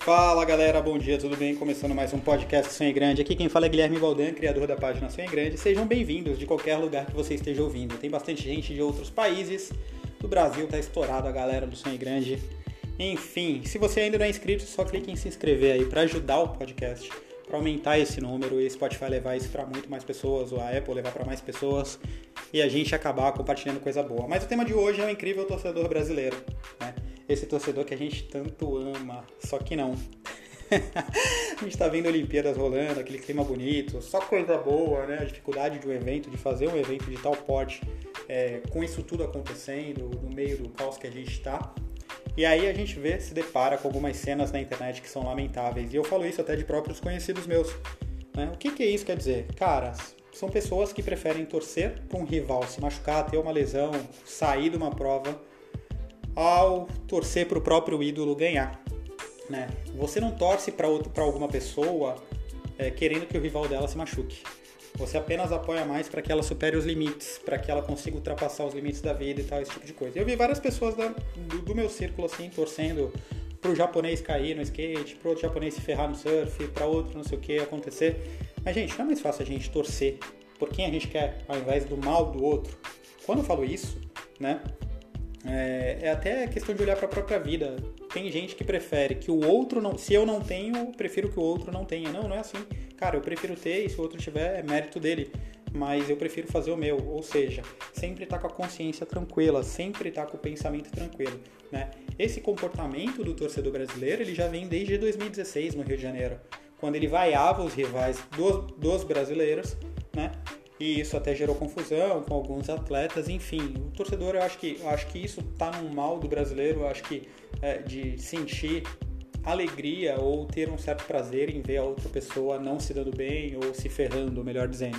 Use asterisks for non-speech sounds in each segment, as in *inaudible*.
Fala galera, bom dia, tudo bem? Começando mais um podcast Sonho Grande. Aqui quem fala é Guilherme Valdan, criador da página Sonho Grande. Sejam bem-vindos de qualquer lugar que você esteja ouvindo. Tem bastante gente de outros países. Do Brasil tá estourado a galera do Sonho Grande. Enfim, se você ainda não é inscrito, só clique em se inscrever aí para ajudar o podcast, para aumentar esse número e Spotify levar isso para muito mais pessoas, ou a Apple levar para mais pessoas e a gente acabar compartilhando coisa boa. Mas o tema de hoje é o incrível torcedor brasileiro, né? Esse torcedor que a gente tanto ama, só que não. *laughs* a gente tá vendo Olimpíadas rolando, aquele clima bonito, só coisa boa, né? A dificuldade de um evento, de fazer um evento de tal porte, é, com isso tudo acontecendo, no meio do caos que a gente está. E aí a gente vê, se depara com algumas cenas na internet que são lamentáveis. E eu falo isso até de próprios conhecidos meus. Né? O que, que isso quer dizer? Caras, são pessoas que preferem torcer para um rival se machucar, ter uma lesão, sair de uma prova ao torcer para o próprio ídolo ganhar. Né? Você não torce para alguma pessoa é, querendo que o rival dela se machuque. Você apenas apoia mais para que ela supere os limites, para que ela consiga ultrapassar os limites da vida e tal, esse tipo de coisa. Eu vi várias pessoas da, do, do, meu círculo assim torcendo para o japonês cair no skate, para outro japonês se ferrar no surf, para outro não sei o que acontecer. Mas, gente, não é mais fácil a gente torcer por quem a gente quer ao invés do mal do outro? Quando eu falo isso, né, é, é até questão de olhar para a própria vida. Tem gente que prefere que o outro não. Se eu não tenho, prefiro que o outro não tenha. Não, não é assim. Cara, eu prefiro ter e se o outro tiver, é mérito dele. Mas eu prefiro fazer o meu. Ou seja, sempre estar tá com a consciência tranquila, sempre estar tá com o pensamento tranquilo. Né? Esse comportamento do torcedor brasileiro ele já vem desde 2016 no Rio de Janeiro, quando ele vaiava os rivais dos, dos brasileiros? E isso até gerou confusão com alguns atletas, enfim. O torcedor, eu acho que, eu acho que isso tá no mal do brasileiro, eu acho que é, de sentir alegria ou ter um certo prazer em ver a outra pessoa não se dando bem ou se ferrando, melhor dizendo,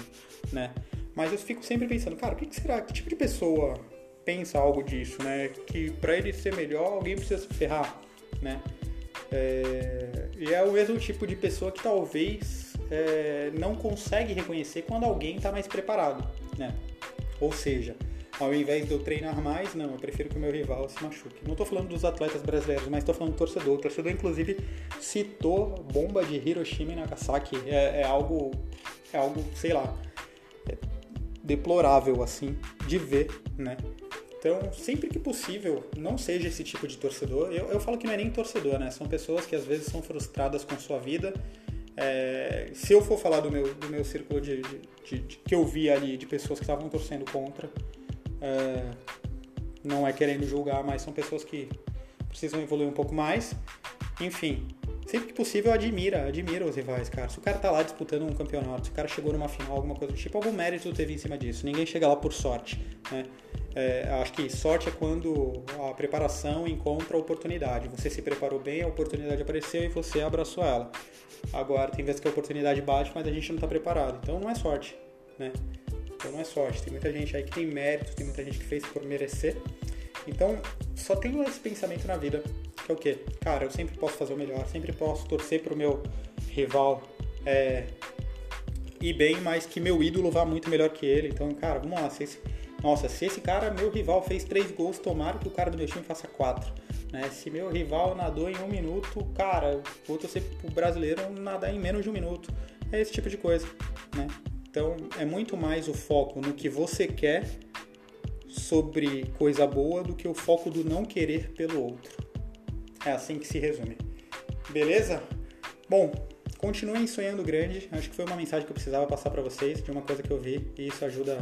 né? Mas eu fico sempre pensando, cara, o que, será, que tipo de pessoa pensa algo disso, né? Que para ele ser melhor, alguém precisa se ferrar, né? É, e é o mesmo tipo de pessoa que talvez é, não consegue reconhecer quando alguém está mais preparado, né? Ou seja, ao invés de eu treinar mais, não, eu prefiro que o meu rival se machuque. Não estou falando dos atletas brasileiros, mas estou falando do torcedor. O torcedor, inclusive, citou bomba de Hiroshima e Nagasaki. É, é algo, é algo, sei lá, é deplorável assim de ver, né? Então, sempre que possível, não seja esse tipo de torcedor. Eu, eu falo que não é nem torcedor, né? São pessoas que às vezes são frustradas com sua vida é, se eu for falar do meu, do meu círculo de, de, de, que eu vi ali de pessoas que estavam torcendo contra, é, não é querendo julgar, mas são pessoas que precisam evoluir um pouco mais. Enfim, sempre que possível admira, admira os rivais, cara. Se o cara tá lá disputando um campeonato, se o cara chegou numa final, alguma coisa do tipo, algum mérito teve em cima disso. Ninguém chega lá por sorte, né? É, acho que sorte é quando a preparação encontra a oportunidade. Você se preparou bem, a oportunidade apareceu e você abraçou ela. Agora, tem vezes que a oportunidade bate, mas a gente não está preparado. Então, não é sorte, né? Então, não é sorte. Tem muita gente aí que tem mérito, tem muita gente que fez por merecer. Então, só tenho esse pensamento na vida, que é o quê? Cara, eu sempre posso fazer o melhor, sempre posso torcer pro meu rival é, ir bem, mas que meu ídolo vá muito melhor que ele. Então, cara, vamos lá. Se esse, nossa, se esse cara, meu rival, fez três gols, tomara que o cara do meu time faça quatro. Né? Se meu rival nadou em um minuto, cara, vou torcer pro brasileiro nadar em menos de um minuto. É esse tipo de coisa, né? Então é muito mais o foco no que você quer sobre coisa boa do que o foco do não querer pelo outro. É assim que se resume. Beleza? Bom, continuem sonhando grande. Acho que foi uma mensagem que eu precisava passar para vocês de uma coisa que eu vi e isso ajuda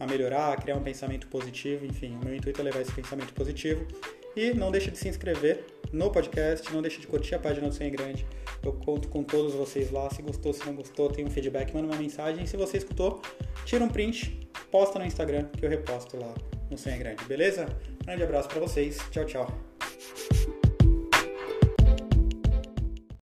a melhorar, a criar um pensamento positivo. Enfim, o meu intuito é levar esse pensamento positivo e não deixe de se inscrever no podcast, não deixe de curtir a página do Sonho Grande. Eu conto com todos vocês lá. Se gostou, se não gostou, tem um feedback, manda uma mensagem. Se você escutou, tira um print, posta no Instagram que eu reposto lá no Sonho Grande, beleza? Grande abraço para vocês. Tchau, tchau.